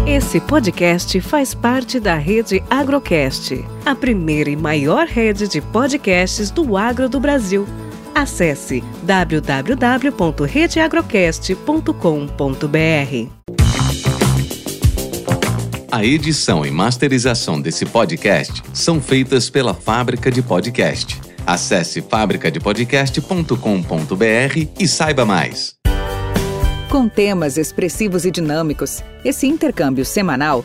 Esse podcast faz parte da rede Agrocast, a primeira e maior rede de podcasts do agro do Brasil. Acesse www.redeagrocast.com.br. A edição e masterização desse podcast são feitas pela Fábrica de Podcast. Acesse fabricadepodcast.com.br e saiba mais. Com temas expressivos e dinâmicos, esse intercâmbio semanal